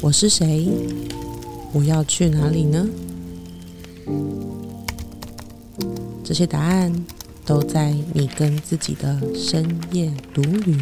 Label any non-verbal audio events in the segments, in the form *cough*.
我是谁？我要去哪里呢？这些答案都在你跟自己的深夜独旅。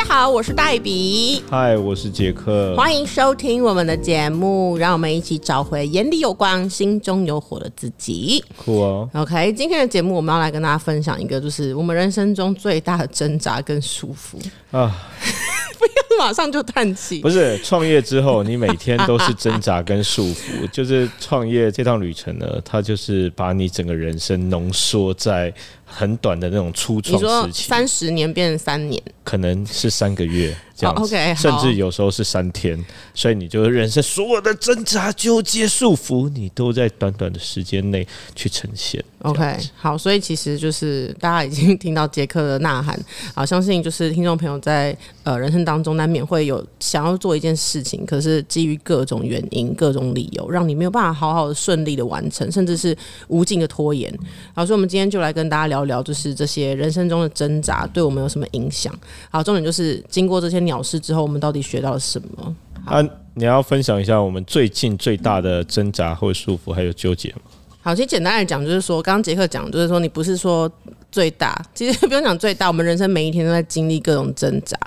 家好，我是黛比，嗨，我是杰克。欢迎收听我们的节目，让我们一起找回眼里有光、心中有火的自己。酷哦！OK，今天的节目我们要来跟大家分享一个，就是我们人生中最大的挣扎跟束缚。啊，*laughs* 不要马上就叹气不。是创业之后，你每天都是挣扎跟束缚。*laughs* 就是创业这趟旅程呢，它就是把你整个人生浓缩在很短的那种初你创说时期，三十年变成三年，可能是三个月这样，OK，甚至有时候是三天。所以你就人生所有的挣扎、纠结、束缚，你都在短短的时间内去呈现。OK，好，所以其实就是大家已经听到杰克的呐喊啊，相信就是听众朋友在呃人生当中难免会有想要做一件事情，可是基于各种原因、各种理由，让你没有办法好好的顺利的完成，甚至是无尽的拖延。好，所以我们今天就来跟大家聊聊，就是这些人生中的挣扎对我们有什么影响。好，重点就是经过这些鸟事之后，我们到底学到了什么？啊，你要分享一下我们最近最大的挣扎或束缚还有纠结吗？好，其实简单来讲，就是说，刚刚杰克讲，就是说，你不是说最大，其实不用讲最大，我们人生每一天都在经历各种挣扎。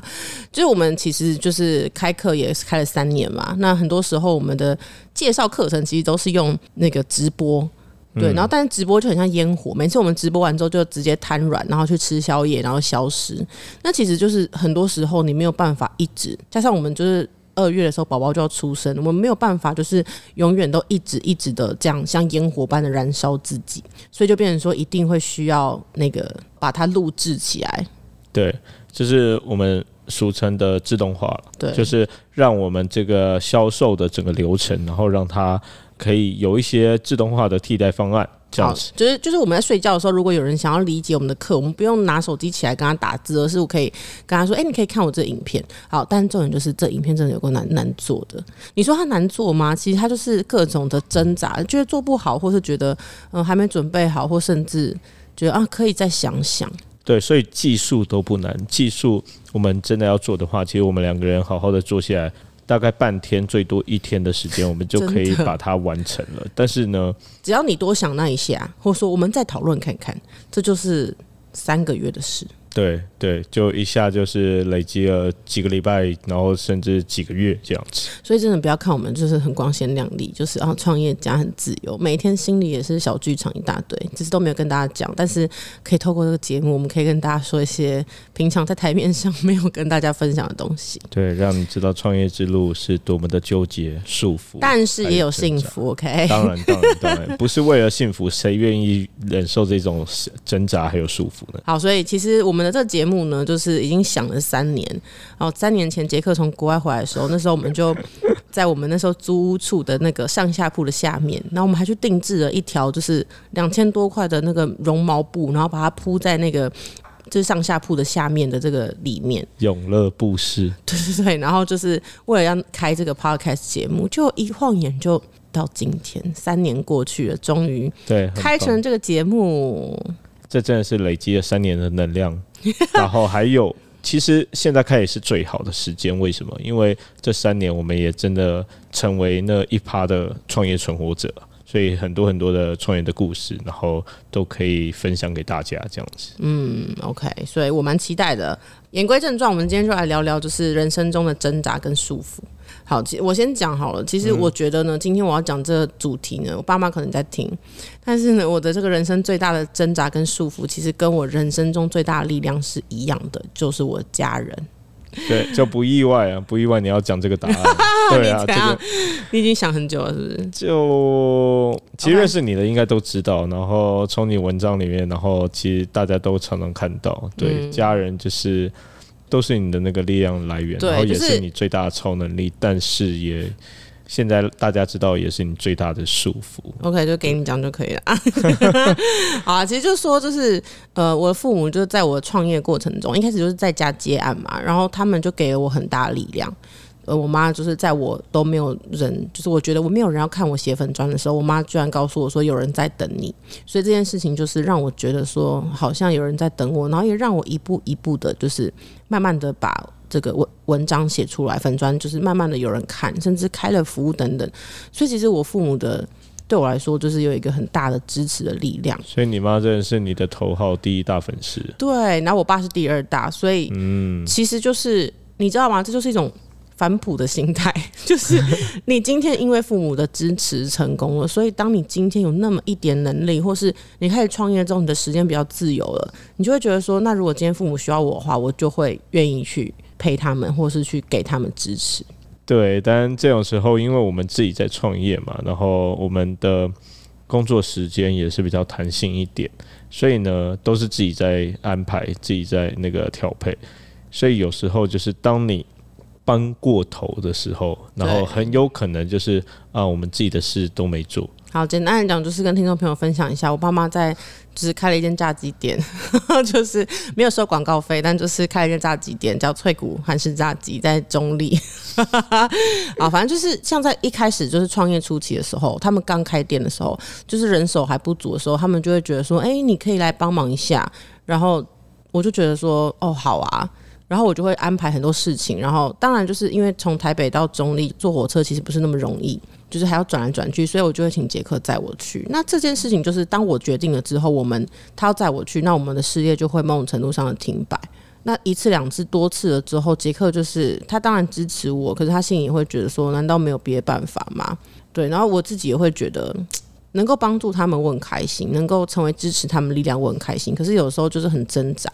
就是我们其实就是开课也是开了三年嘛，那很多时候我们的介绍课程其实都是用那个直播。对，然后但是直播就很像烟火，每次我们直播完之后就直接瘫软，然后去吃宵夜，然后消失。那其实就是很多时候你没有办法一直，加上我们就是二月的时候宝宝就要出生，我们没有办法就是永远都一直一直的这样像烟火般的燃烧自己，所以就变成说一定会需要那个把它录制起来。对，就是我们俗称的自动化了，对，就是让我们这个销售的整个流程，然后让它可以有一些自动化的替代方案，这样子。，就是就是我们在睡觉的时候，如果有人想要理解我们的课，我们不用拿手机起来跟他打字，而是我可以跟他说：“哎、你可以看我这影片。”好，但重点就是这影片真的有够难难做的。你说它难做吗？其实它就是各种的挣扎，觉得做不好，或是觉得嗯、呃还没准备好，或甚至觉得啊可以再想想。对，所以技术都不难，技术我们真的要做的话，其实我们两个人好好的做下来。大概半天，最多一天的时间，我们就可以把它完成了。但是呢，只要你多想那一下，或者说我们再讨论看看，这就是三个月的事。对对，就一下就是累积了几个礼拜，然后甚至几个月这样子。所以真的不要看我们就是很光鲜亮丽，就是啊创业家很自由，每天心里也是小剧场一大堆，只是都没有跟大家讲。但是可以透过这个节目，我们可以跟大家说一些平常在台面上没有跟大家分享的东西，*laughs* 对，让你知道创业之路是多么的纠结、束缚，但是也有幸福。OK，当然，当然，当然，不是为了幸福，谁愿意忍受这种挣扎还有束缚呢？*laughs* 好，所以其实我们的这个节目呢，就是已经想了三年。然后三年前杰克从国外回来的时候，那时候我们就在我们那时候租屋处的那个上下铺的下面，然后我们还去定制了一条就是两千多块的那个绒毛布，然后把它铺在那个。就是上下铺的下面的这个里面，永乐布施，对对对，然后就是为了要开这个 podcast 节目，就一晃眼就到今天，三年过去了，终于对，开成这个节目。这真的是累积了三年的能量，*laughs* 然后还有，其实现在开始是最好的时间，为什么？因为这三年我们也真的成为那一趴的创业存活者。所以很多很多的创业的故事，然后都可以分享给大家，这样子。嗯，OK，所以我蛮期待的。言归正传，我们今天就来聊聊，就是人生中的挣扎跟束缚。好，其我先讲好了。其实我觉得呢，今天我要讲这个主题呢，我爸妈可能在听，但是呢，我的这个人生最大的挣扎跟束缚，其实跟我人生中最大的力量是一样的，就是我家人。对，就不意外啊，不意外你要讲这个答案。*laughs* 对啊，这个 *laughs* 你已经想很久了，是不是？就其实识你的应该都知道，然后从你文章里面，然后其实大家都常常看到，对、嗯家人就是都是你的那个力量来源，然后也是是你最大的超能力，但是也现在大家知道也是你最大的束缚。OK，就给你讲就可以了。*laughs* 好啊，其实就说就是呃，我的父母就是在我创业过程中，一开始就是在家接案嘛，然后他们就给了我很大的力量。呃，我妈就是在我都没有人，就是我觉得我没有人要看我写粉砖的时候，我妈居然告诉我说有人在等你，所以这件事情就是让我觉得说好像有人在等我，然后也让我一步一步的，就是慢慢的把这个文文章写出来，粉砖就是慢慢的有人看，甚至开了服务等等，所以其实我父母的对我来说就是有一个很大的支持的力量。所以你妈真的是你的头号第一大粉丝。对，然后我爸是第二大，所以嗯，其实就是你知道吗？这就是一种。反哺的心态，*laughs* 就是你今天因为父母的支持成功了，所以当你今天有那么一点能力，或是你开始创业之后，你的时间比较自由了，你就会觉得说，那如果今天父母需要我的话，我就会愿意去陪他们，或是去给他们支持。对，但这种时候，因为我们自己在创业嘛，然后我们的工作时间也是比较弹性一点，所以呢，都是自己在安排，自己在那个调配，所以有时候就是当你。搬过头的时候，然后很有可能就是啊，我们自己的事都没做。好，简单来讲，就是跟听众朋友分享一下，我爸妈在就是开了一间炸鸡店，*laughs* 就是没有收广告费，但就是开了一间炸鸡店，叫脆骨韩式炸鸡，在中立。*laughs* 啊，反正就是像在一开始就是创业初期的时候，他们刚开店的时候，就是人手还不足的时候，他们就会觉得说，哎，你可以来帮忙一下。然后我就觉得说，哦，好啊。然后我就会安排很多事情，然后当然就是因为从台北到中立坐火车其实不是那么容易，就是还要转来转去，所以我就会请杰克载我去。那这件事情就是当我决定了之后，我们他要载我去，那我们的事业就会某种程度上的停摆。那一次两次多次了之后，杰克就是他当然支持我，可是他心里也会觉得说，难道没有别的办法吗？对，然后我自己也会觉得能够帮助他们我很开心，能够成为支持他们力量我很开心，可是有时候就是很挣扎。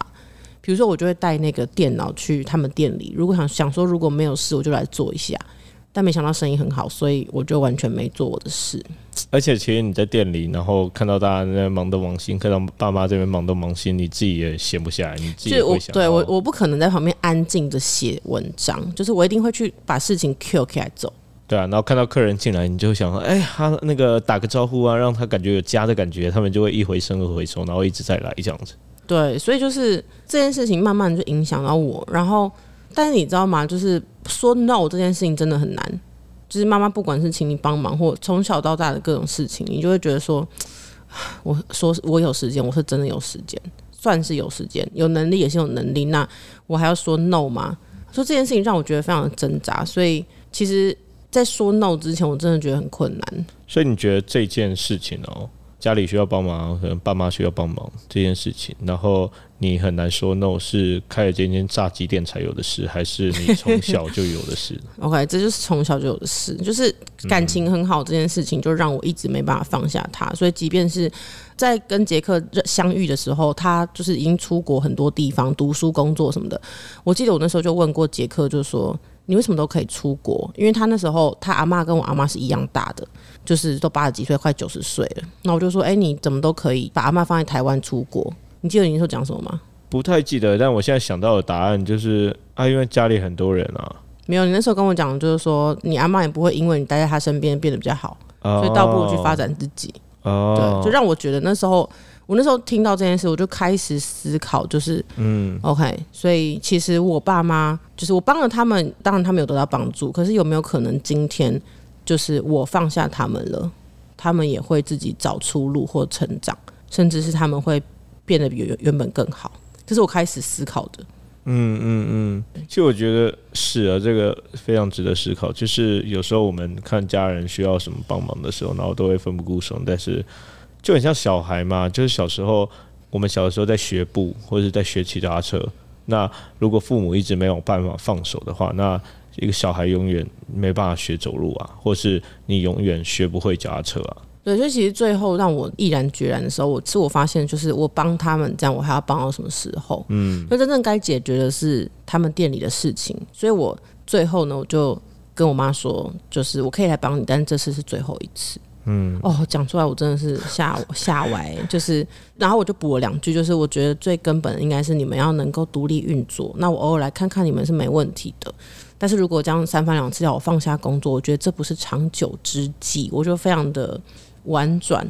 比如说，我就会带那个电脑去他们店里。如果想想说如果没有事，我就来做一下。但没想到生意很好，所以我就完全没做我的事。而且，其实你在店里，然后看到大家在忙东忙西，看到爸妈这边忙东忙西，你自己也闲不下来。你自己会想，对我，我不可能在旁边安静的写文章，就是我一定会去把事情 Q 起来走。对啊，然后看到客人进来，你就想说，哎，他那个打个招呼啊，让他感觉有家的感觉，他们就会一回生二回熟，然后一直在来这样子。对，所以就是这件事情慢慢就影响到我，然后，但是你知道吗？就是说 no 这件事情真的很难。就是妈妈不管是请你帮忙，或从小到大的各种事情，你就会觉得说，我说我有时间，我是真的有时间，算是有时间，有能力也是有能力。那我还要说 no 吗？说这件事情让我觉得非常的挣扎。所以其实，在说 no 之前，我真的觉得很困难。所以你觉得这件事情哦？家里需要帮忙，可能爸妈需要帮忙这件事情，然后你很难说 no 是开了这间炸鸡店才有的事，还是你从小就有的事？*laughs* OK，这就是从小就有的事，就是感情很好这件事情，就让我一直没办法放下他。所以，即便是在跟杰克相遇的时候，他就是已经出国很多地方读书、工作什么的。我记得我那时候就问过杰克，就说。你为什么都可以出国？因为他那时候他阿妈跟我阿妈是一样大的，就是都八十几岁，快九十岁了。那我就说，哎，你怎么都可以把阿妈放在台湾出国？你记得你那时候讲什么吗？不太记得，但我现在想到的答案就是啊，因为家里很多人啊。没有，你那时候跟我讲，就是说你阿妈也不会因为你待在他身边变得比较好，所以倒不如去发展自己。哦，对，就让我觉得那时候。我那时候听到这件事，我就开始思考，就是嗯，OK，所以其实我爸妈就是我帮了他们，当然他们有得到帮助，可是有没有可能今天就是我放下他们了，他们也会自己找出路或成长，甚至是他们会变得比原原本更好，这是我开始思考的。嗯嗯嗯，其实我觉得是啊，这个非常值得思考。就是有时候我们看家人需要什么帮忙的时候，然后都会奋不顾身，但是。就很像小孩嘛，就是小时候我们小的时候在学步或者是在学骑脚踏车。那如果父母一直没有办法放手的话，那一个小孩永远没办法学走路啊，或是你永远学不会脚踏车啊。对，所以其实最后让我毅然决然的时候，我是我发现，就是我帮他们这样，我还要帮到什么时候？嗯，那真正该解决的是他们店里的事情。所以我最后呢，我就跟我妈说，就是我可以来帮你，但是这次是最后一次。嗯，哦，讲出来我真的是吓吓歪，就是，然后我就补了两句，就是我觉得最根本应该是你们要能够独立运作。那我偶尔来看看你们是没问题的，但是如果这样三番两次要我放下工作，我觉得这不是长久之计。我就非常的婉转，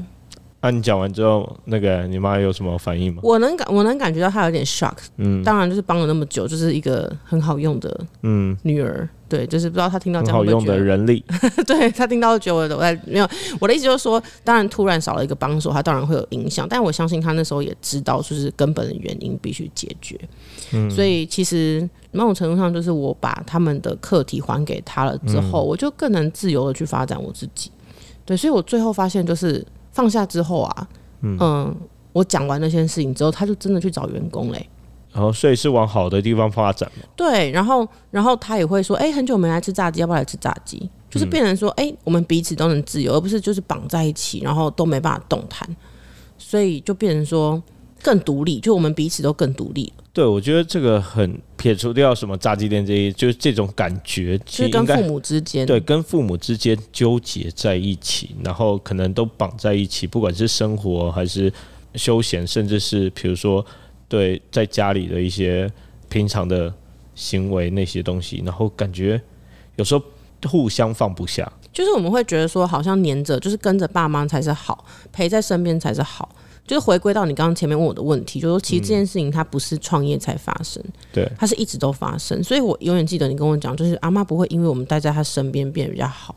啊，你讲完之后，那个你妈有什么反应吗？我能感我能感觉到她有点 shock，嗯。当然就是帮了那么久，就是一个很好用的嗯，女儿，对，就是不知道她听到这样很好用的人力，*laughs* 对她听到就觉得我在没有我的意思就是说，当然突然少了一个帮手，她当然会有影响，但我相信她那时候也知道，就是根本的原因必须解决。嗯，所以其实某种程度上，就是我把他们的课题还给他了之后，我就更能自由的去发展我自己。对，所以我最后发现，就是放下之后啊，嗯我讲完那些事情之后，他就真的去找员工嘞、然后所以是往好的地方发展嘛。对，然后然后他也会说，哎、很久没来吃炸鸡，要不要来吃炸鸡？就是变成说，哎、我们彼此都能自由，而不是就是绑在一起，然后都没办法动弹，所以就变成说更独立，就我们彼此都更独立，对，我觉得这个很撇除掉什么炸鸡店这一，就是这种感觉，其就是实跟父母之间，对跟父母之间纠结在一起，然后可能都绑在一起，不管是生活还是休闲，甚至是比如说对在家里的一些平常的行为那些东西，然后感觉有时候互相放不下。就是我们会觉得说，好像黏着，就是跟着爸妈才是好，陪在身边才是好。就是回归到你刚刚前面问我的问题，就是说其实这件事情它不是创业才发生，对，它是一直都发生。所以我永远记得你跟我讲，就是阿妈不会因为我们待在她身边变得比较好。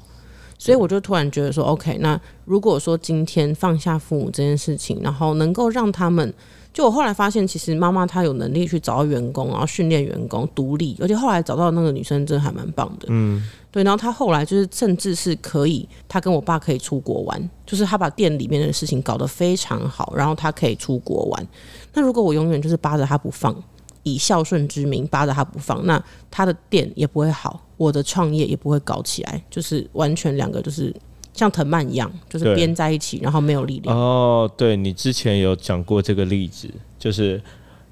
所以我就突然觉得说，OK，那如果说今天放下父母这件事情，然后能够让他们，就我后来发现，其实妈妈她有能力去找到员工，然后训练员工独立，而且后来找到那个女生真的还蛮棒的，嗯，对。然后她后来就是甚至是可以，她跟我爸可以出国玩，就是她把店里面的事情搞得非常好，然后她可以出国玩。那如果我永远就是扒着她不放，以孝顺之名扒着她不放，那她的店也不会好，我的创业也不会搞起来，就是完全两个就是像藤蔓一样，就是编在一起，然后没有力量。哦，对你之前有讲过这个例子，就是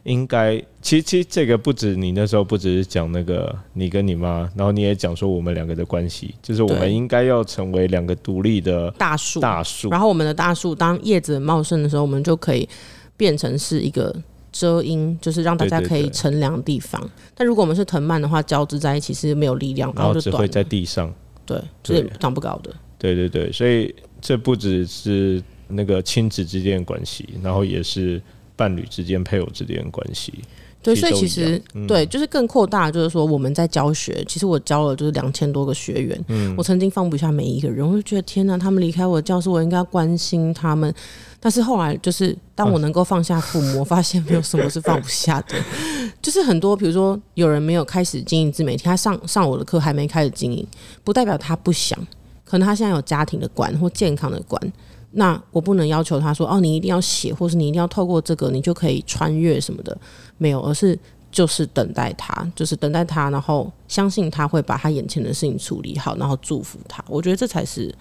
应该，其实其实这个不止你那时候不只是讲那个你跟你妈，然后你也讲说我们两个的关系，就是我们应该要成为两个独立的大树，大树。然后我们的大树当叶子很茂盛的时候，我们就可以变成是一个遮阴，就是让大家可以乘凉的地方。但如果我们是藤蔓的话，交织在一起是没有力量，然后。只会在地上，对，就是长不高的。对对对，所以这不只是那个亲子之间的关系，然后也是伴侣之间、配偶之间的关系。对，所以其实嗯对，就是更扩大，就是说我们在教学，其实我教了就是两千多个学员，嗯我曾经放不下每一个人，我就觉得天哪，他们离开我的教室，我应该关心他们。但是后来就是当我能够放下父母，我发现没有什么是放不下的，*laughs* 就是很多，比如说有人没有开始经营自媒体，他上上我的课还没开始经营，不代表他不想，可能他现在有家庭的观或健康的观。那我不能要求他说哦，你一定要写，或是你一定要透过这个，你就可以穿越什么的，没有，而是就是等待他，就是等待他，然后相信他会把他眼前的事情处理好，然后祝福他。我觉得这才是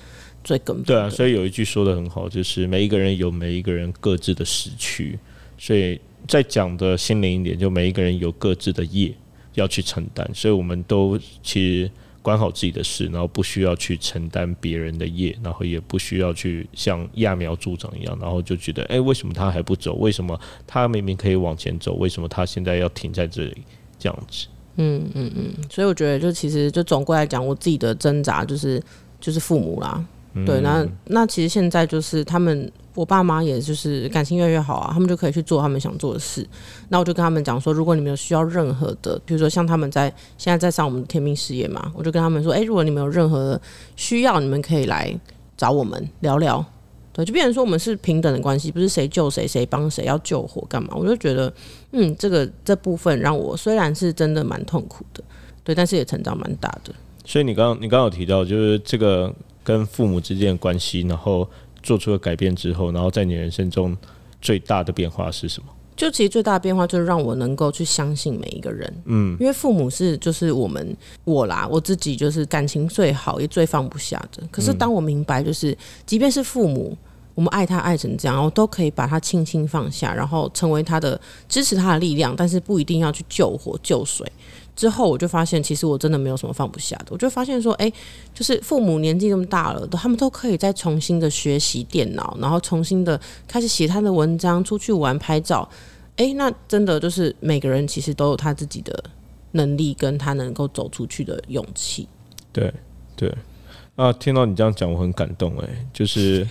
最根本的。对啊，所以有一句说的很好，就是每一个人有每一个人各自的时区，所以再讲的心灵一点，就每一个人有各自的业要去承担，所以我们都其实管好自己的事，然后不需要去承担别人的业，然后也不需要去像揠苗助长一样，然后就觉得，哎、为什么他还不走？为什么他明明可以往前走？为什么他现在要停在这里？这样子，嗯嗯嗯所以我觉得，就其实就总归来讲，我自己的挣扎就是就是父母啦。对，那那其实现在就是他们，我爸妈也就是感情越来越好啊，他们就可以去做他们想做的事。那我就跟他们讲说，如果你们有需要任何的，比如说像他们在现在在上我们的天命事业嘛，我就跟他们说，诶，如果你们有任何的需要，你们可以来找我们聊聊。对，就变成说我们是平等的关系，不是谁救谁，谁帮谁要救火干嘛？我就觉得，嗯，这个这部分让我虽然是真的蛮痛苦的，对，但是也成长蛮大的。所以你刚刚你刚刚有提到，就是这个跟父母之间的关系，然后做出了改变之后，然后在你人生中最大的变化是什么？就其实最大的变化就是让我能够去相信每一个人，嗯，因为父母是就是我们我啦，我自己就是感情最好也最放不下的。可是当我明白，就是即便是父母，我们爱他爱成这样，我都可以把他轻轻放下，然后成为他的支持他的力量，但是不一定要去救火救水。之后我就发现，其实我真的没有什么放不下的。我就发现说，哎、就是父母年纪这么大了，他们都可以再重新的学习电脑，然后重新的开始写他的文章，出去玩、拍照。哎、那真的就是每个人其实都有他自己的能力，跟他能够走出去的勇气。对对啊，听到你这样讲，我很感动哎、就是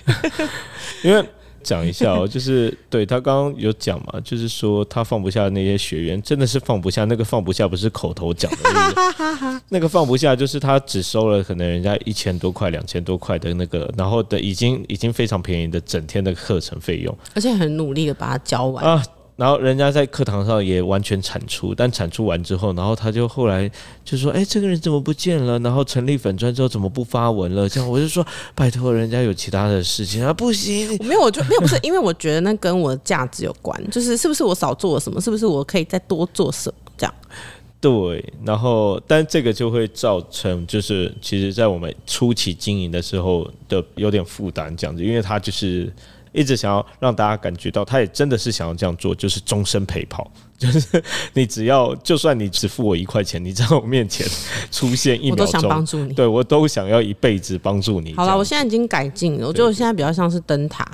*laughs* 因为讲一下哦，*laughs* 就是对他刚刚有讲嘛，就是说他放不下那些学员，真的是放不下。那个放不下不是口头讲的，*laughs* 那个放不下就是他只收了可能人家一千多块、两千多块的那个，然后的已经已经非常便宜的整天的课程费用，而且很努力的把它教完啊。然后人家在课堂上也完全产出，但产出完之后，然后他就后来就说：“哎，这个人怎么不见了？然后成立粉砖之后怎么不发文了？”这样我就说：“拜托，人家有其他的事情啊，不行。”没有，我就没有不是，因为我觉得那跟我的价值有关，就是是不是我少做了什么，是不是我可以再多做什么这样。对，然后但这个就会造成，就是其实在我们初期经营的时候的有点负担这样子，因为他就是。一直想要让大家感觉到，他也真的是想要这样做，就是终身陪跑，*laughs* 就是你只要，就算你只付我一块钱，你在我面前出现一秒钟，我都想帮助你，对我都想要一辈子帮助你。好了，我现在已经改进了，我觉得我现在比较像是灯塔。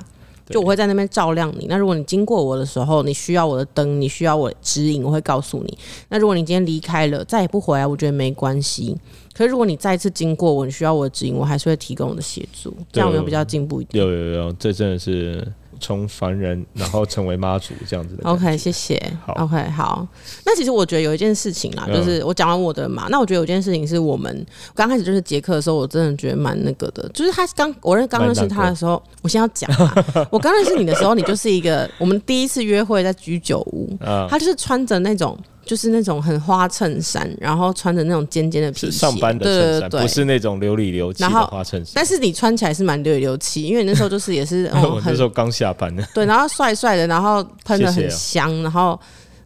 就我会在那边照亮你。那如果你经过我的时候，你需要我的灯，你需要我指引，我会告诉你。那如果你今天离开了，再也不回来，我觉得没关系。可是如果你再次经过我，你需要我的指引，我还是会提供我的协助。这样我们比较进步一点。有有有，这真的是。从凡人，然后成为妈祖这样子的。OK，谢谢。好，OK，好。那其实我觉得有一件事情啦，就是我讲完我的嘛。那我觉得有件事情是我们刚开始就是杰克的时候，我真的觉得蛮那个的。就是他刚我认刚认识他的时候，我先要讲啊。*laughs* 我刚认识你的时候，你就是一个我们第一次约会在居酒屋，他就是穿着那种。就是那种很花衬衫，然后穿着那种尖尖的皮鞋，上班的衬衫，不是那种流里流气的花衬衫。但是你穿起来是蛮流里流气，因为你那时候就是也是，*laughs* 我那时候刚下班的。对，然后帅帅的，然后喷的很香，然后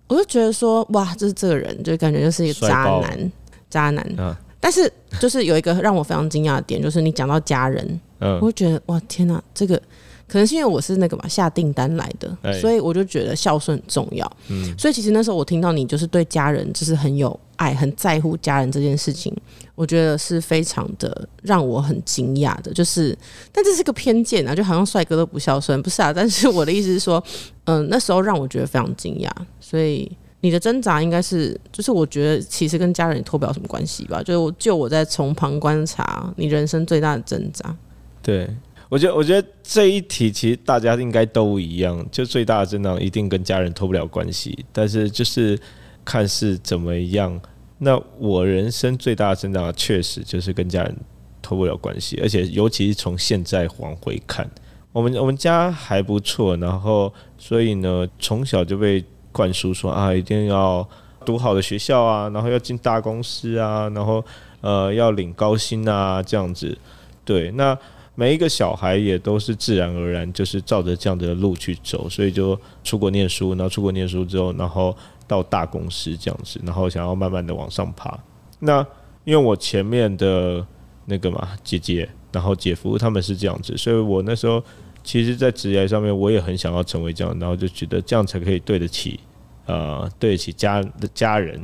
我就觉得说，哇，就是这个人，就感觉就是一个渣男，渣男。嗯。但是就是有一个让我非常惊讶的点，就是你讲到家人，嗯，我就觉得哇，天哪，这个。可能是因为我是那个嘛下订单来的，所以我就觉得孝顺很重要。嗯，所以其实那时候我听到你就是对家人就是很有爱，很在乎家人这件事情，我觉得是非常的让我很惊讶的。就是，但这是个偏见啊，就好像帅哥都不孝顺，不是啊？但是我的意思是说，嗯，那时候让我觉得非常惊讶。所以你的挣扎应该是，就是我觉得其实跟家人脱不了什么关系吧。就就我在从旁观察你人生最大的挣扎，对。我觉得，我觉得这一题其实大家应该都一样，就最大的增长一定跟家人脱不了关系，但是就是看是怎么样。那我人生最大的增长，确实就是跟家人脱不了关系，而且尤其是从现在往回看，我们我们家还不错，然后所以呢，从小就被灌输说啊，一定要读好的学校啊，然后要进大公司啊，然后呃要领高薪啊，这样子。对，那。每一个小孩也都是自然而然，就是照着这样的路去走，所以就出国念书，然后出国念书之后，然后到大公司这样子，然后想要慢慢的往上爬。那因为我前面的那个嘛姐姐，然后姐夫他们是这样子，所以我那时候其实，在职业上面我也很想要成为这样，然后就觉得这样才可以对得起，呃，对得起家的家人，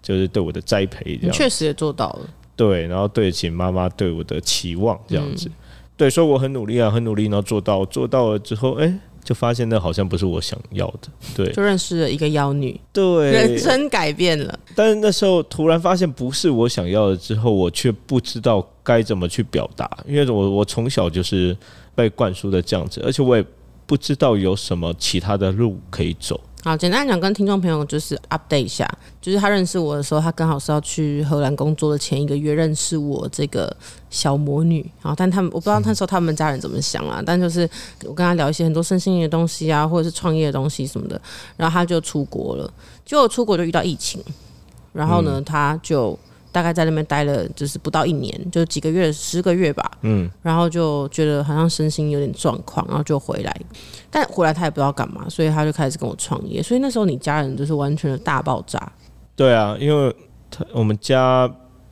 就是对我的栽培。这样确实也做到了。对，然后对得起妈妈对我的期望，这样子。对，说我很努力啊，很努力，然后做到，做到了之后，哎，就发现那好像不是我想要的，对，就认识了一个妖女，对，人生改变了。但是那时候突然发现不是我想要的之后，我却不知道该怎么去表达，因为我我从小就是被灌输的这样子，而且我也不知道有什么其他的路可以走。好，简单讲，跟听众朋友就是 update 一下，就是他认识我的时候，他刚好是要去荷兰工作的前一个月认识我这个小魔女。然后，但他们我不知道那时候他们家人怎么想啊，但就是我跟他聊一些很多身心灵的东西啊，或者是创业的东西什么的，然后他就出国了，结果出国就遇到疫情，然后呢，他就。大概在那边待了，就是不到一年，就几个月、十个月吧。嗯，然后就觉得好像身心有点状况，然后就回来。但回来他也不知道干嘛，所以他就开始跟我创业。所以那时候你家人就是完全的大爆炸。对啊，因为他我们家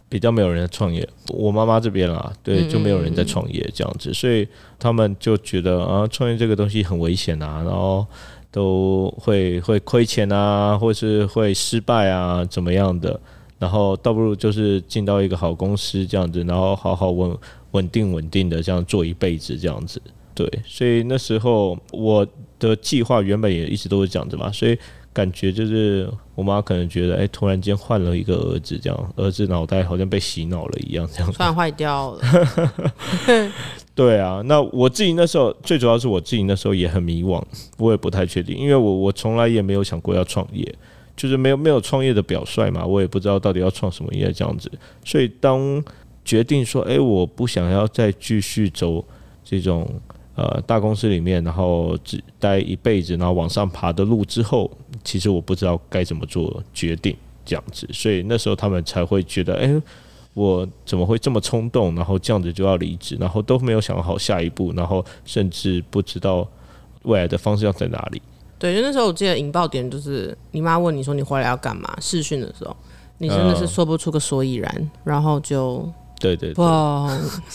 比较没有人在创业，我妈妈这边啊，对，就没有人在创业这样子，所以他们就觉得啊，创业这个东西很危险啊，然后都会会亏钱啊，或是会失败啊，怎么样的。然后倒不如就是进到一个好公司这样子，然后好好稳稳定稳定的这样做一辈子这样子，对。所以那时候我的计划原本也一直都是这样子嘛，所以感觉就是我妈可能觉得，哎，突然间换了一个儿子，这样儿子脑袋好像被洗脑了一样，这样突然坏掉了。*laughs* 对啊，那我自己那时候最主要是我自己那时候也很迷惘，我也不太确定，因为我我从来也没有想过要创业，就是没有没有创业的表率嘛，我也不知道到底要创什么业这样子。所以当决定说，哎，我不想要再继续走这种呃大公司里面，然后只待一辈子，然后往上爬的路之后，其实我不知道该怎么做决定这样子，所以那时候他们才会觉得，哎。我怎么会这么冲动，然后这样子就要离职，然后都没有想好下一步，然后甚至不知道未来的方向在哪里。对，就那时候我记得引爆点就是你妈问你说你回来要干嘛？试训的时候，你真的是说不出个所以然，然后就对对哇！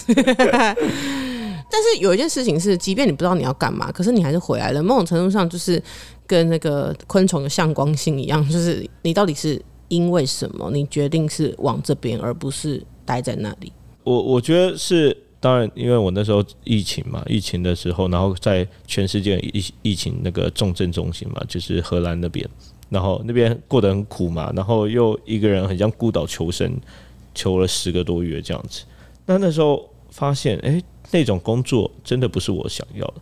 *laughs* 但是有一件事情是，即便你不知道你要干嘛，可是你还是回来了。某种程度上就是跟那个昆虫的向光性一样，就是你到底是。因为什么？你决定是往这边，而不是待在那里？我我觉得是，当然，因为我那时候疫情嘛，疫情的时候，然后在全世界疫疫情那个重症中心嘛，就是荷兰那边，然后那边过得很苦嘛，然后又一个人很像孤岛求生，求了十个多月这样子。那那时候发现，哎，那种工作真的不是我想要的，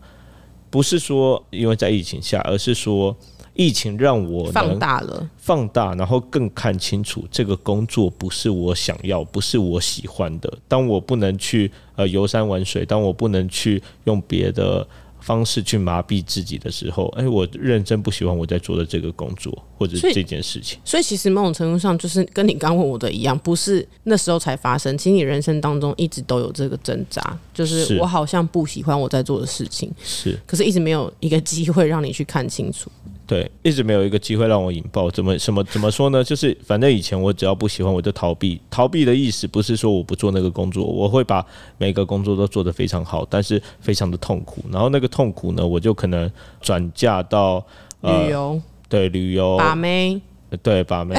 不是说因为在疫情下，而是说。疫情让我放大了，放大，然后更看清楚这个工作不是我想要，不是我喜欢的。当我不能去呃游山玩水，当我不能去用别的方式去麻痹自己的时候，哎，我认真不喜欢我在做的这个工作或者这件事情。所以其实某种程度上，就是跟你刚问我的一样，不是那时候才发生。其实你人生当中一直都有这个挣扎，就是我好像不喜欢我在做的事情，是，可是一直没有一个机会让你去看清楚。对，一直没有一个机会让我引爆。怎么什么怎么说呢？就是反正以前我只要不喜欢，我就逃避。逃避的意思不是说我不做那个工作，我会把每个工作都做得非常好，但是非常的痛苦。然后那个痛苦呢，我就可能转嫁到旅游，对旅游把妹。对，把妹，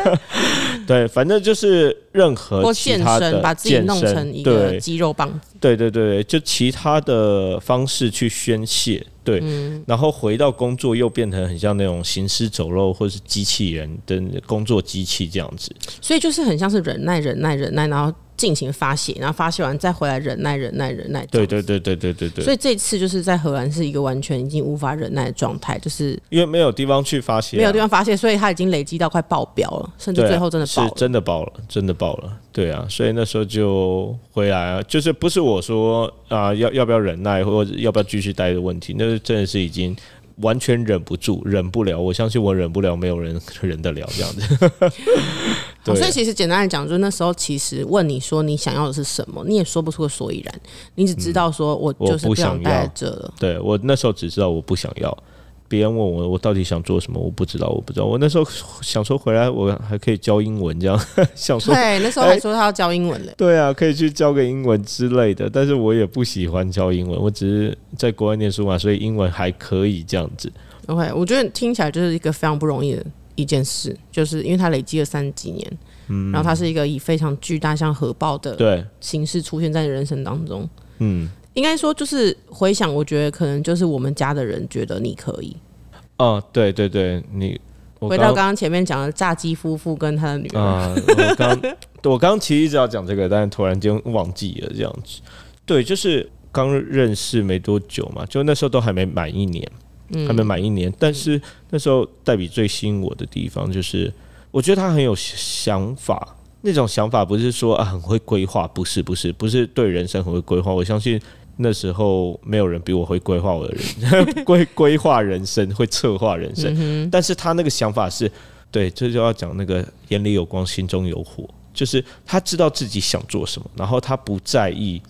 *laughs* 对，反正就是任何其他的把自己弄成一个肌肉棒子，对对对，就其他的方式去宣泄，对，然后回到工作又变成很像那种行尸走肉或者是机器人的工作机器这样子，所以就是很像是忍耐、忍耐、忍耐，然后。尽情发泄，然后发泄完再回来忍耐、忍耐、忍耐。对对对对对对对。所以这次就是在荷兰是一个完全已经无法忍耐的状态，就是因为没有地方去发泄，没有地方发泄，所以他已经累积到快爆表了，甚至最后真的爆，是真的爆了，真的爆了。对啊，所以那时候就回来啊，就是不是我说啊要要不要忍耐或者要不要继续待的问题，那是真的是已经。完全忍不住，忍不了。我相信我忍不了，没有人忍得了这样子。*laughs* 所以其实简单来讲，就是那时候其实问你说你想要的是什么，你也说不出个所以然，你只知道说我就是不想待这了。对我那时候只知道我不想要。别人问我，我到底想做什么？我不知道，我不知道。我那时候想说回来，我还可以教英文，这样 *laughs* 想说。对，那时候还说他要教英文嘞。对啊，可以去教个英文之类的。但是我也不喜欢教英文，我只是在国外念书嘛，所以英文还可以这样子。OK，我觉得听起来就是一个非常不容易的一件事，就是因为他累积了三十几年，嗯，然后他是一个以非常巨大像核爆的对形式出现在人生当中，嗯。应该说，就是回想，我觉得可能就是我们家的人觉得你可以。哦，对对对，你回到刚刚前面讲的炸鸡夫妇跟他的女儿。啊，我刚我刚其实一直要讲这个，但是突然间忘记了这样子。对，就是刚认识没多久嘛，就那时候都还没满一年，嗯还没满一年。但是那时候黛比最吸引我的地方，就是我觉得他很有想法。那种想法不是说啊很会规划，不是不是不是对人生很会规划。我相信。那时候没有人比我会规划我的人，*laughs* 规规划人生，会策划人生。但是他那个想法是，对，这就要讲那个眼里有光，心中有火，就是他知道自己想做什么，然后他不在意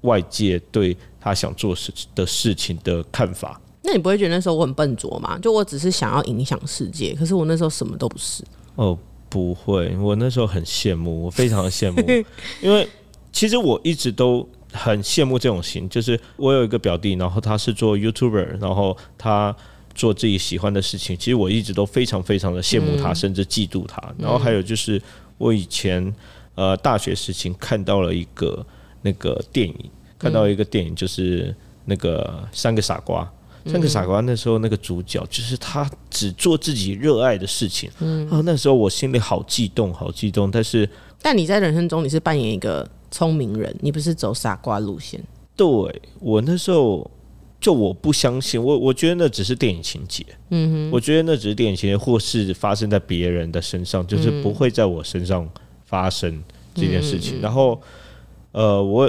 外界对他想做事的事情的看法。那你不会觉得那时候我很笨拙吗？就我只是想要影响世界，可是我那时候什么都不是。哦，不会，我那时候很羡慕，我非常的羡慕，*laughs* 因为其实我一直都。很羡慕这种型，就是我有一个表弟，然后他是做 YouTuber，然后他做自己喜欢的事情。其实我一直都非常非常的羡慕他，甚至嫉妒他。然后还有就是我以前呃大学时期看到了一个那个电影，看到一个电影就是那个三个傻瓜，三个傻瓜那时候那个主角就是他只做自己热爱的事情。嗯，啊那时候我心里好激动，好激动。但是但你在人生中你是扮演一个。聪明人，你不是走傻瓜路线。对我那时候就我不相信，我我觉得那只是电影情节，嗯哼，我觉得那只是电影情节，或是发生在别人的身上，就是不会在我身上发生这件事情。然后，呃，我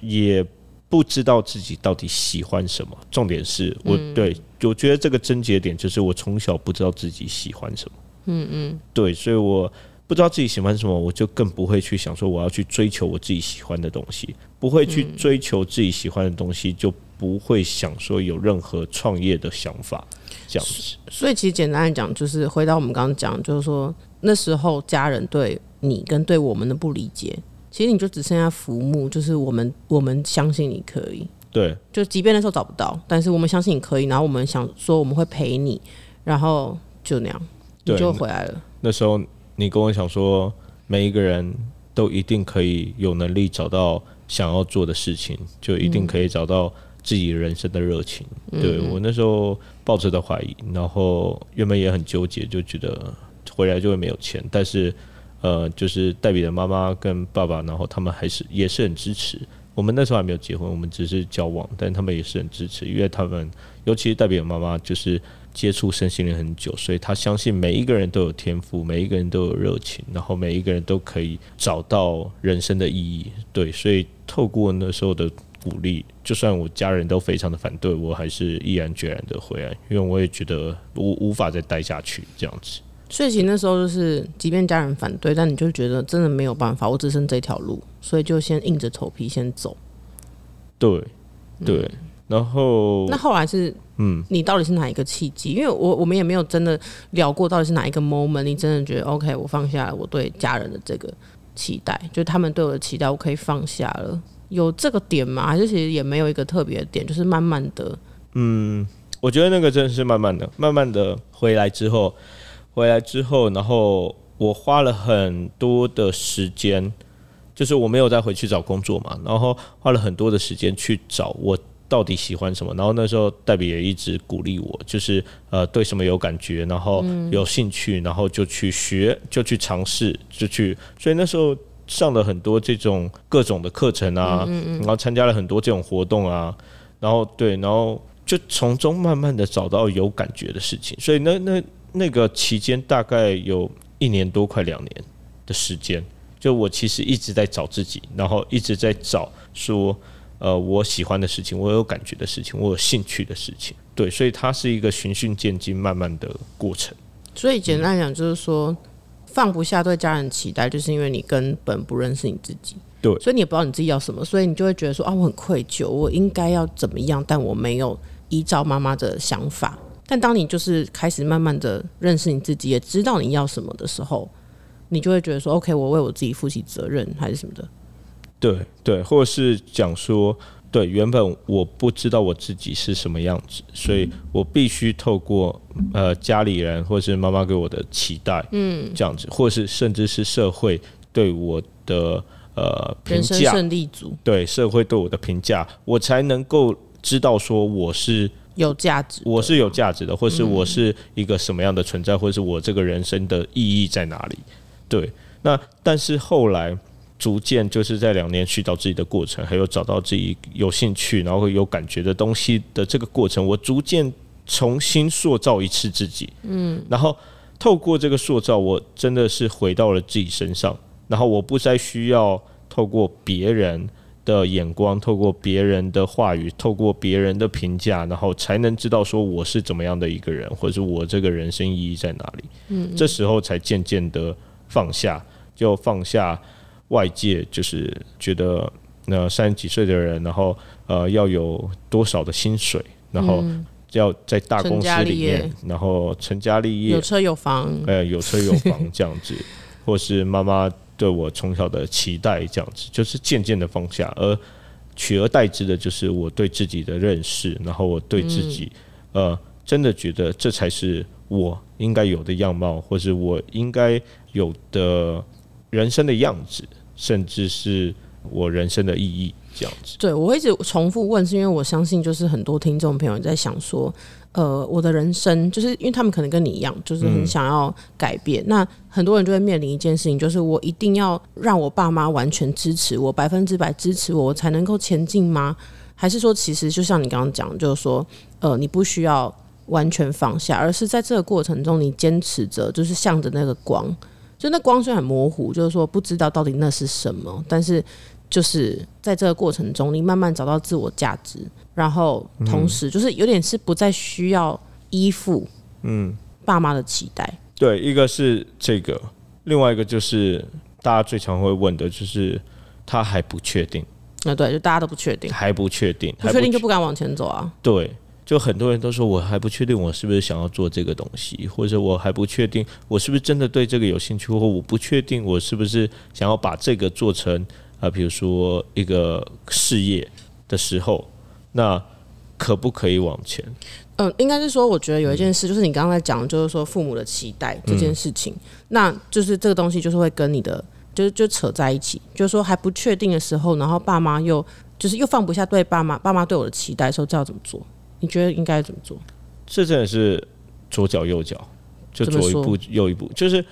也不知道自己到底喜欢什么。重点是我对，我觉得这个症结点就是我从小不知道自己喜欢什么。嗯嗯，对，所以我。不知道自己喜欢什么，我就更不会去想说我要去追求我自己喜欢的东西，不会去追求自己喜欢的东西，就不会想说有任何创业的想法，这样子。所以其实简单来讲，就是回到我们刚刚讲，就是说那时候家人对你跟对我们的不理解，其实你就只剩下浮木，就是我们我们相信你可以，对，就即便那时候找不到，但是我们相信你可以，然后我们想说我们会陪你，然后就那样，你就回来了。那时候。你跟我讲说，每一个人都一定可以有能力找到想要做的事情，就一定可以找到自己人生的热情。对我那时候抱着的怀疑，然后原本也很纠结，就觉得回来就会没有钱。但是，呃，就是黛比的妈妈跟爸爸，然后他们还是也是很支持。我们那时候还没有结婚，我们只是交往，但他们也是很支持，因为他们尤其是黛比的妈妈就是。接触身心灵很久，所以他相信每一个人都有天赋，每一个人都有热情，然后每一个人都可以找到人生的意义。对，所以透过那时候的鼓励，就算我家人都非常的反对，我还是毅然决然的回来，因为我也觉得无无法再待下去这样子。所以其实那时候就是，即便家人反对，但你就觉得真的没有办法，我只剩这条路，所以就先硬着头皮先走。对，对。然后，那后来是，嗯，你到底是哪一个契机？因为我我们也没有真的聊过，到底是哪一个 moment，你真的觉得 OK，我放下了我对家人的这个期待，就他们对我的期待，我可以放下了，有这个点吗？还是其实也没有一个特别的点，就是慢慢的，嗯，我觉得那个真的是慢慢的，慢慢的回来之后，回来之后，然后我花了很多的时间，就是我没有再回去找工作嘛，然后花了很多的时间去找我。到底喜欢什么？然后那时候黛比也一直鼓励我，就是呃对什么有感觉，然后有兴趣，然后就去学，就去尝试，就去。所以那时候上了很多这种各种的课程啊，然后参加了很多这种活动啊，然后对，然后就从中慢慢的找到有感觉的事情。所以那那那个期间大概有一年多，快两年的时间，就我其实一直在找自己，然后一直在找说。呃，我喜欢的事情，我有感觉的事情，我有兴趣的事情，对，所以它是一个循序渐进、慢慢的过程。所以简单来讲，就是说放不下对家人期待，就是因为你根本不认识你自己，对，所以你也不知道你自己要什么，所以你就会觉得说啊，我很愧疚，我应该要怎么样，但我没有依照妈妈的想法。但当你就是开始慢慢的认识你自己，也知道你要什么的时候，你就会觉得说，OK，我为我自己负起责任，还是什么的。对对，或者是讲说，对，原本我不知道我自己是什么样子，所以我必须透过呃家里人或者是妈妈给我的期待，嗯，这样子，或是甚至是社会对我的呃评价，胜利组，对社会对我的评价，我才能够知道说我是有价值，我是有价值的，或是我是一个什么样的存在，或是我这个人生的意义在哪里？对，那但是后来。逐渐就是在两年去找自己的过程，还有找到自己有兴趣然后有感觉的东西的这个过程，我逐渐重新塑造一次自己。嗯，然后透过这个塑造，我真的是回到了自己身上，然后我不再需要透过别人的眼光，透过别人的话语，透过别人的评价，然后才能知道说我是怎么样的一个人，或者我这个人生意义在哪里。嗯，这时候才渐渐的放下，就放下。外界就是觉得那三十几岁的人，然后呃要有多少的薪水，然后要在大公司里面，然后成家立业，有车有房，呃有车有房这样子，*laughs* 或是妈妈对我从小的期待这样子，就是渐渐的放下，而取而代之的就是我对自己的认识，然后我对自己呃真的觉得这才是我应该有的样貌，或是我应该有的。人生的样子，甚至是我人生的意义，这样子。对我一直重复问，是因为我相信就是很多听众朋友在想说，呃，我的人生就是因为他们可能跟你一样，就是很想要改变。那很多人就会面临一件事情，就是我一定要让我爸妈完全支持我，百分之百支持我，我才能够前进吗？还是说，其实就像你刚刚讲，就是说，呃，你不需要完全放下，而是在这个过程中，你坚持着，就是向着那个光。就那光虽然很模糊，就是说不知道到底那是什么，但是就是在这个过程中，你慢慢找到自我价值，然后同时就是有点是不再需要依附，嗯，爸妈的期待。对，一个是这个，另外一个就是大家最常会问的，就是他还不确定。那，对，就大家都不确定，还不确定，不确定就不敢往前走啊。对，就很多人都说我还不确定，我是不是想要做这个东西，或者我还不确定，我是不是真的对这个有兴趣，或我不确定我是不是想要把这个做成啊，比如说一个事业的时候，那可不可以往前？嗯，应该是说，我觉得有一件事，就是你刚刚在讲，就是说父母的期待这件事情，那就是这个东西，就是会跟你的。就是就扯在一起，就是说还不确定的时候，然后爸妈又就是又放不下对爸妈爸妈对我的期待，说这要怎么做？你觉得应该怎么做？这真的是左脚右脚，就左一步右一步，就是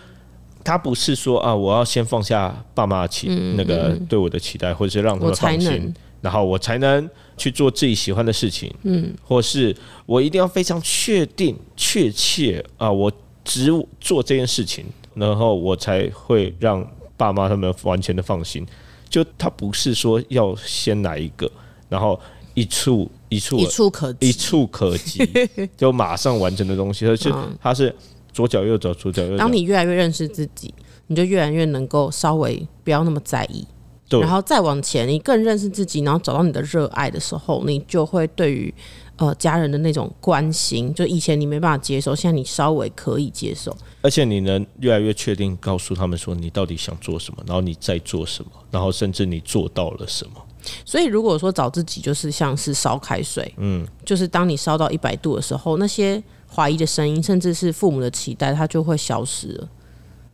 他不是说啊，我要先放下爸妈期那个对我的期待，或者是让他们放心，然后我才能去做自己喜欢的事情，嗯，或是我一定要非常确定确切啊，我只做这件事情，然后我才会让。爸妈他们完全的放心，就他不是说要先来一个，然后一触一触一触可一触可及，就马上完成的东西。而且它是左脚右脚左脚右脚。当你越来越认识自己，你就越来越能够稍微不要那么在意，然后再往前，你更认识自己，然后找到你的热爱的时候，你就会对于。呃，家人的那种关心，就以前你没办法接受，现在你稍微可以接受，而且你能越来越确定告诉他们说你到底想做什么，然后你在做什么，然后甚至你做到了什么。所以如果说找自己就是像是烧开水，嗯，就是当你烧到一百度的时候，那些怀疑的声音，甚至是父母的期待，它就会消失了。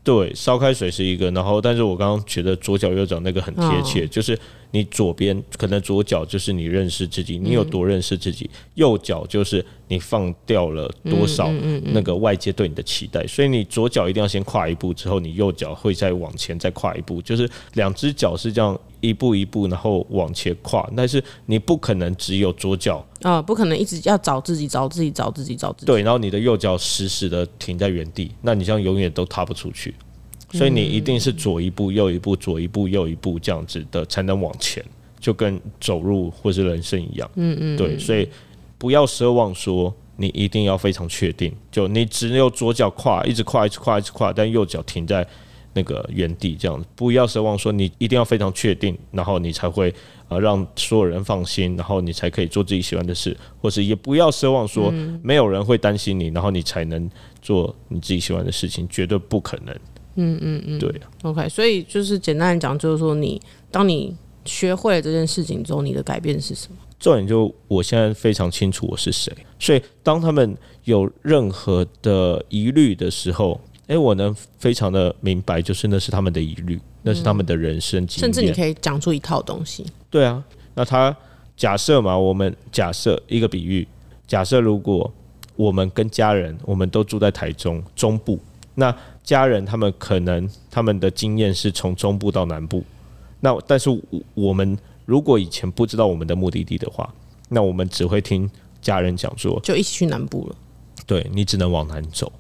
对，烧开水是一个，然后但是我刚刚觉得左脚右脚那个很贴切，就是。你左边可能左脚就是你认识自己，你有多认识自己；右脚就是你放掉了多少那个外界对你的期待。所以你左脚一定要先跨一步，之后你右脚会再往前再跨一步，就是两只脚是这样一步一步，然后往前跨。但是你不可能只有左脚啊，不可能一直要找自己、找自己、找自己、找自己。对，然后你的右脚死死的停在原地，那你这样永远都踏不出去。所以你一定是左一步右一步，左一步右一步这样子的才能往前，就跟走路或是人生一样。嗯嗯，对，所以不要奢望说你一定要非常确定，就你只有左脚跨，一直跨，一直跨，一直跨，但右脚停在那个原地这样子。不要奢望说你一定要非常确定，然后你才会呃让所有人放心，然后你才可以做自己喜欢的事，或是也不要奢望说没有人会担心你，然后你才能做你自己喜欢的事情，绝对不可能。嗯嗯嗯，对，OK，所以就是简单的讲，就是说你当你学会了这件事情之后，你的改变是什么？重点就我现在非常清楚我是谁，所以当他们有任何的疑虑的时候，哎，我能非常的明白，就是那是他们的疑虑，那是他们的人生经验，甚至你可以讲出一套东西。对啊，那他假设嘛，我们假设一个比喻，假设如果我们跟家人，我们都住在台中中部，那家人他们可能他们的经验是从中部到南部，那但是我们如果以前不知道我们的目的地的话，那我们只会听家人讲说，就一起去南部了。对你只能往南走，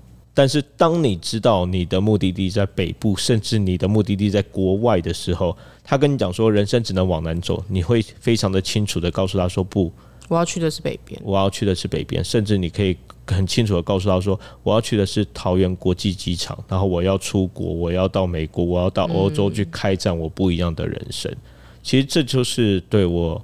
但是当你知道你的目的地在北部，甚至你的目的地在国外的时候，他跟你讲说人生只能往南走，你会非常的清楚的告诉他说不。我要去的是北边，我要去的是北边，甚至你可以很清楚的告诉他说，我要去的是桃园国际机场，然后我要出国，我要到美国，我要到欧洲去开展我不一样的人生。其实这就是对我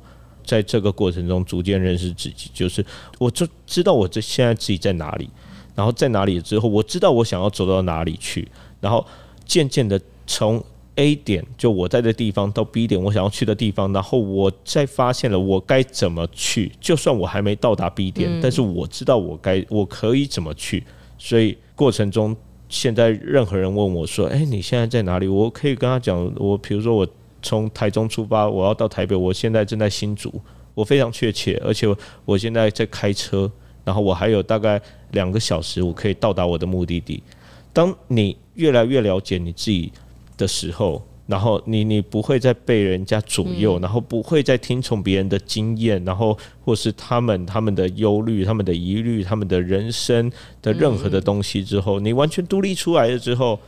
在这个过程中逐渐认识自己，就是我就知道我这现在自己在哪里，然后在哪里之后，我知道我想要走到哪里去，然后渐渐的从。A 点就我在的地方到 B 点我想要去的地方，然后我再发现了我该怎么去。就算我还没到达 B 点，但是我知道我该我可以怎么去。所以过程中，现在任何人问我说：“哎，你现在在哪里？”我可以跟他讲，我比如说我从台中出发，我要到台北，我现在正在新竹，我非常确切，而且我现在在开车，然后我还有大概两个小时，我可以到达我的目的地。当你越来越了解你自己的时候，然后你你不会再被人家左右，然后不会再听从别人的经验，然后或是他们他们的忧虑、他们的疑虑、他们的人生的任何的东西之后，你完全独立出来了之后，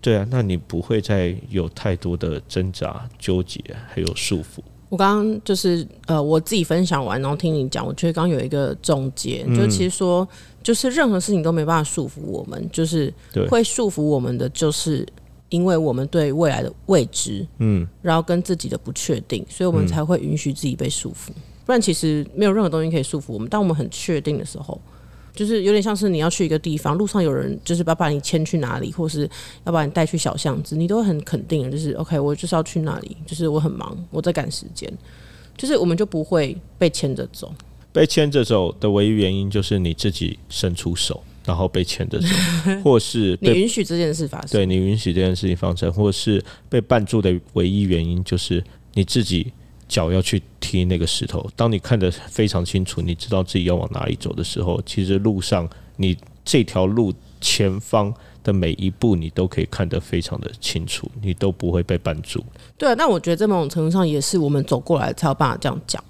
对啊，那你不会再有太多的挣扎、纠结还有束缚。我刚刚就是呃，我自己分享完，然后听你讲，我觉得刚刚有一个总结，就其实说，就是任何事情都没办法束缚我们，就是会束缚我们的，就是因为我们对未来的未知，嗯，然后跟自己的不确定，所以我们才会允许自己被束缚。不然，其实没有任何东西可以束缚我们。当我们很确定的时候。就是有点像是你要去一个地方，路上有人就是要把你牵去哪里，或是要把你带去小巷子，你都会很肯定，就是 OK，我就是要去那里，就是我很忙，我在赶时间，就是我们就不会被牵着走。被牵着走的唯一原因就是你自己伸出手，然后被牵着走，*laughs* 或是你允许这件事发生，对你允许这件事情发生，或是被绊住的唯一原因就是你自己。脚要去踢那个石头，当你看得非常清楚，你知道自己要往哪里走的时候，其实路上你这条路前方的每一步，你都可以看得非常的清楚，你都不会被绊住。对啊，那我觉得在某种程度上也是我们走过来才有办法这样讲。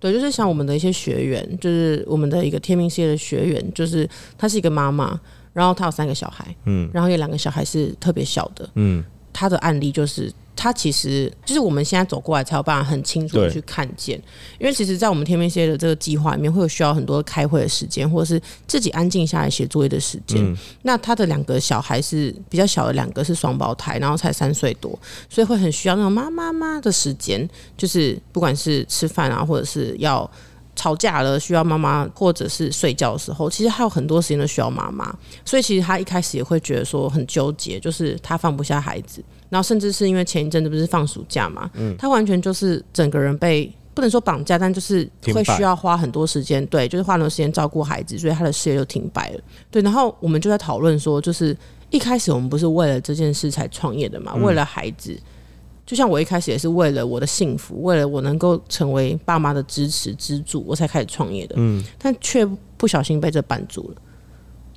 对，就是像我们的一些学员，就是我们的一个天命事业的学员，就是她是一个妈妈，然后她有三个小孩，嗯，然后有两个小孩是特别小的，嗯，她的案例就是。他其实就是我们现在走过来才有办法很清楚的去看见，因为其实，在我们天命蝎的这个计划里面，会有需要很多开会的时间，或者是自己安静下来写作业的时间。那他的两个小孩是比较小的，两个是双胞胎，然后才三岁多，所以会很需要那种妈妈妈的时间，就是不管是吃饭啊，或者是要吵架了需要妈妈，或者是睡觉的时候，其实还有很多时间都需要妈妈。所以其实他一开始也会觉得说很纠结，就是他放不下孩子。然后甚至是因为前一阵子不是放暑假嘛，他完全就是整个人被不能说绑架，但就是会需要花很多时间，对，就是花很多时间照顾孩子，所以他的事业就停摆了。对，然后我们就在讨论说，就是一开始我们不是为了这件事才创业的嘛，为了孩子，就像我一开始也是为了我的幸福，为了我能够成为爸妈的支持支柱，我才开始创业的。嗯，但却不小心被这绊住了。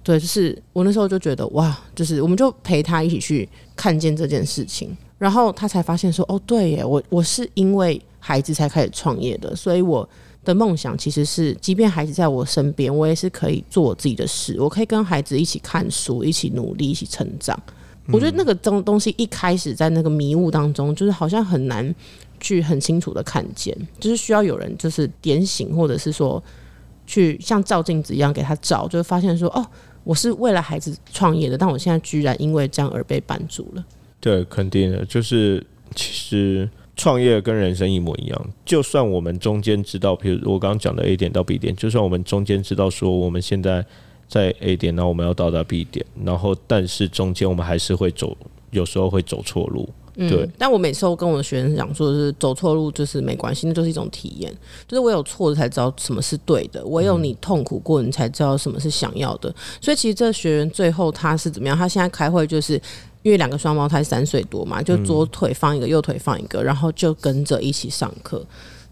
对，就是我那时候就觉得哇，就是我们就陪他一起去看见这件事情，然后他才发现说，哦，对耶，我我是因为孩子才开始创业的，所以我的梦想其实是，即便孩子在我身边，我也是可以做我自己的事，我可以跟孩子一起看书，一起努力，一起成长。我觉得那个东东西一开始在那个迷雾当中，就是好像很难去很清楚的看见，就是需要有人就是点醒，或者是说去像照镜子一样给他照，就会发现说，哦。我是为了孩子创业的，但我现在居然因为这样而被绊住了。对，肯定的，就是其实创业跟人生一模一样。就算我们中间知道，比如我刚刚讲的 A 点到 B 点，就算我们中间知道说我们现在在 A 点，那我们要到达 B 点，然后但是中间我们还是会走，有时候会走错路。对，但我每次都跟我的学生讲说，是走错路就是没关系，那就是一种体验。就是我有错的才知道什么是对的，唯有你痛苦过，你才知道什么是想要的。所以其实这学员最后他是怎么样？他现在开会就是因为两个双胞胎三岁多嘛，就左腿放一个，右腿放一个，然后就跟着一起上课。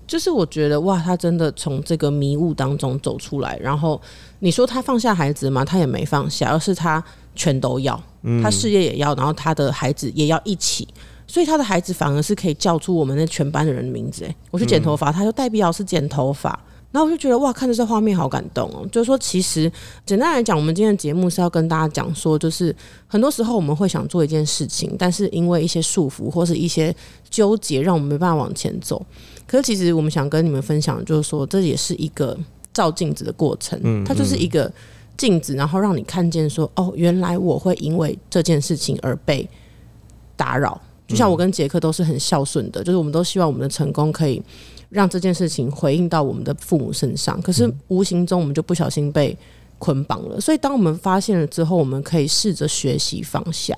就是我觉得哇，他真的从这个迷雾当中走出来。然后你说他放下孩子吗？他也没放下，而是他全都要，他事业也要，然后他的孩子也要一起。所以他的孩子反而是可以叫出我们那全班的人的名字。哎，我去剪头发，他就代表是剪头发。然后我就觉得哇，看着这画面好感动哦。就是说，其实简单来讲，我们今天的节目是要跟大家讲说，就是很多时候我们会想做一件事情，但是因为一些束缚或是一些纠结，让我们没办法往前走。可是其实我们想跟你们分享，就是说这也是一个照镜子的过程。嗯，它就是一个镜子，然后让你看见说，哦，原来我会因为这件事情而被打扰。就像我跟杰克都是很孝顺的，就是我们都希望我们的成功可以让这件事情回应到我们的父母身上。可是无形中我们就不小心被捆绑了。所以当我们发现了之后，我们可以试着学习放下，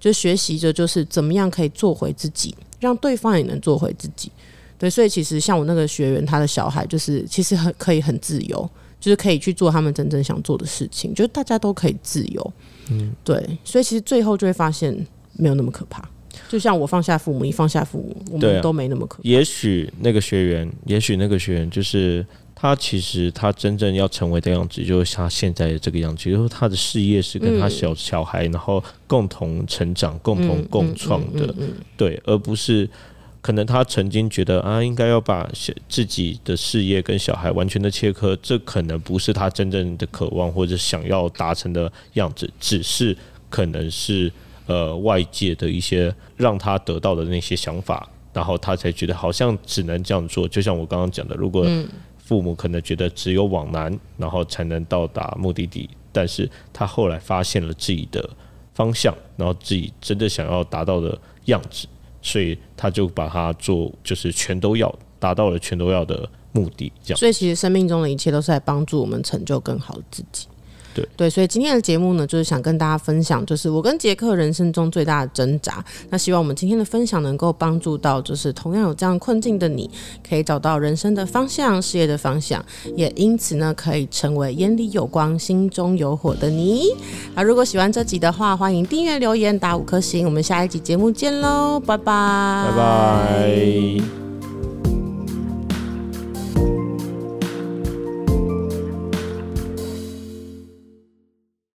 就学习着就是怎么样可以做回自己，让对方也能做回自己。对，所以其实像我那个学员，他的小孩就是其实很可以很自由，就是可以去做他们真正想做的事情，就是大家都可以自由。嗯，对，所以其实最后就会发现没有那么可怕。就像我放下父母，你放下父母，我们都没那么可怕。也许那个学员，也许那个学员就是他，其实他真正要成为的样子，就是他现在的这个样子，就是他的事业是跟他小小孩，然后共同成长、共同共创的，嗯嗯对，而不是可能他曾经觉得啊，应该要把小自己的事业跟小孩完全的切割，这可能不是他真正的渴望或者想要达成的样子，只是可能是呃外界的一些让他得到的那些想法，然后他才觉得好像只能这样做。就像我刚刚讲的，如果父母可能觉得只有往南，然后才能到达目的地，但是他后来发现了自己的方向，然后自己真的想要达到的样子，所以他就把它做，就是全都要达到了全都要的目的，这样。所以其实生命中的一切都是在帮助我们成就更好的自己。对对，所以今天的节目呢，就是想跟大家分享，就是我跟杰克人生中最大的挣扎。那希望我们今天的分享能够帮助到，就是同样有这样困境的你，可以找到人生的方向、事业的方向，也因此呢，可以成为眼里有光、心中有火的你。啊，如果喜欢这集的话，欢迎订阅、留言、打五颗星。我们下一集节目见喽，拜拜，拜拜。